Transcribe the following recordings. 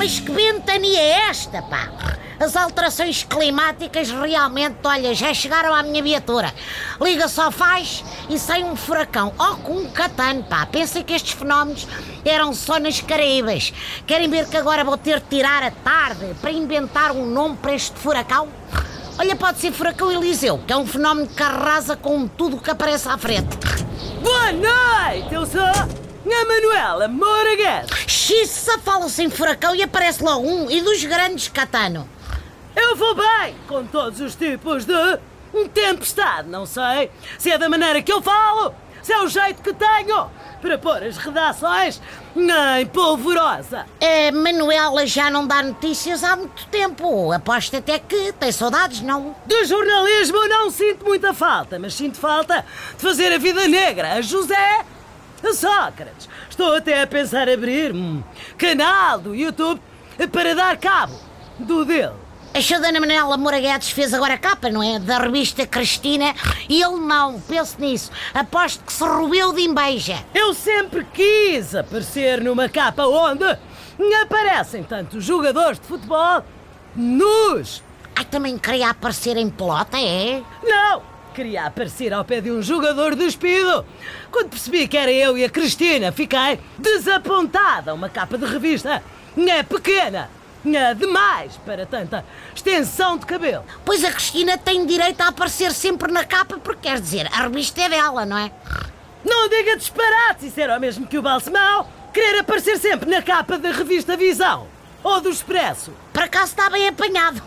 Mas que ventania é esta, pá? As alterações climáticas realmente, olha, já chegaram à minha viatura. Liga só faz e sai um furacão. Oh, com um catano, pá. Pensem que estes fenómenos eram só nas Caraíbas. Querem ver que agora vou ter de tirar a tarde para inventar um nome para este furacão? Olha, pode ser furacão Eliseu, que é um fenómeno que arrasa com tudo o que aparece à frente. Boa noite, eu sou a Manuela Moura Guedes. Xiça, fala-se em furacão e aparece logo um, e dos grandes catano. Eu vou bem com todos os tipos de tempestade, não sei se é da maneira que eu falo, se é o jeito que tenho para pôr as redações em polvorosa. A Manuela já não dá notícias há muito tempo. Aposto até que tem saudades, não? Do jornalismo não sinto muita falta, mas sinto falta de fazer a vida negra a José a Sócrates. Estou até a pensar abrir um canal do YouTube para dar cabo do dele. Achou da Ana Manela Moura Guedes fez agora a capa, não é? Da revista Cristina e ele não, pense nisso. Aposto que se roeu de inveja. Eu sempre quis aparecer numa capa onde aparecem tantos jogadores de futebol nus. Ai, também queria aparecer em pelota, é? Não! Queria aparecer ao pé de um jogador despido. Quando percebi que era eu e a Cristina, fiquei desapontada. Uma capa de revista é pequena é demais para tanta extensão de cabelo. Pois a Cristina tem direito a aparecer sempre na capa, porque quer dizer, a revista é dela, não é? Não diga disparate, isso era o mesmo que o Balsemão querer aparecer sempre na capa da revista Visão ou do Expresso. Para cá está bem apanhado.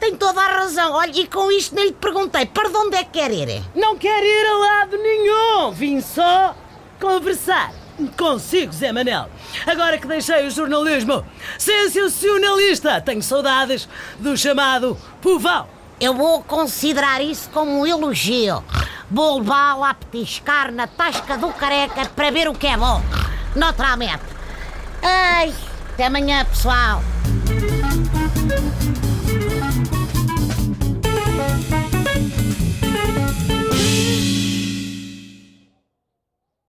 Tem toda a razão. Olha, e com isto nem lhe perguntei para onde é que quer ir. Não quero ir a lado nenhum. Vim só conversar. Consigo, Zé Manel. Agora que deixei o jornalismo sensacionalista, tenho saudades do chamado povão. Eu vou considerar isso como um elogio. Vou levá-lo a petiscar na tasca do careca para ver o que é bom. Naturalmente. Ai, até amanhã, pessoal. Música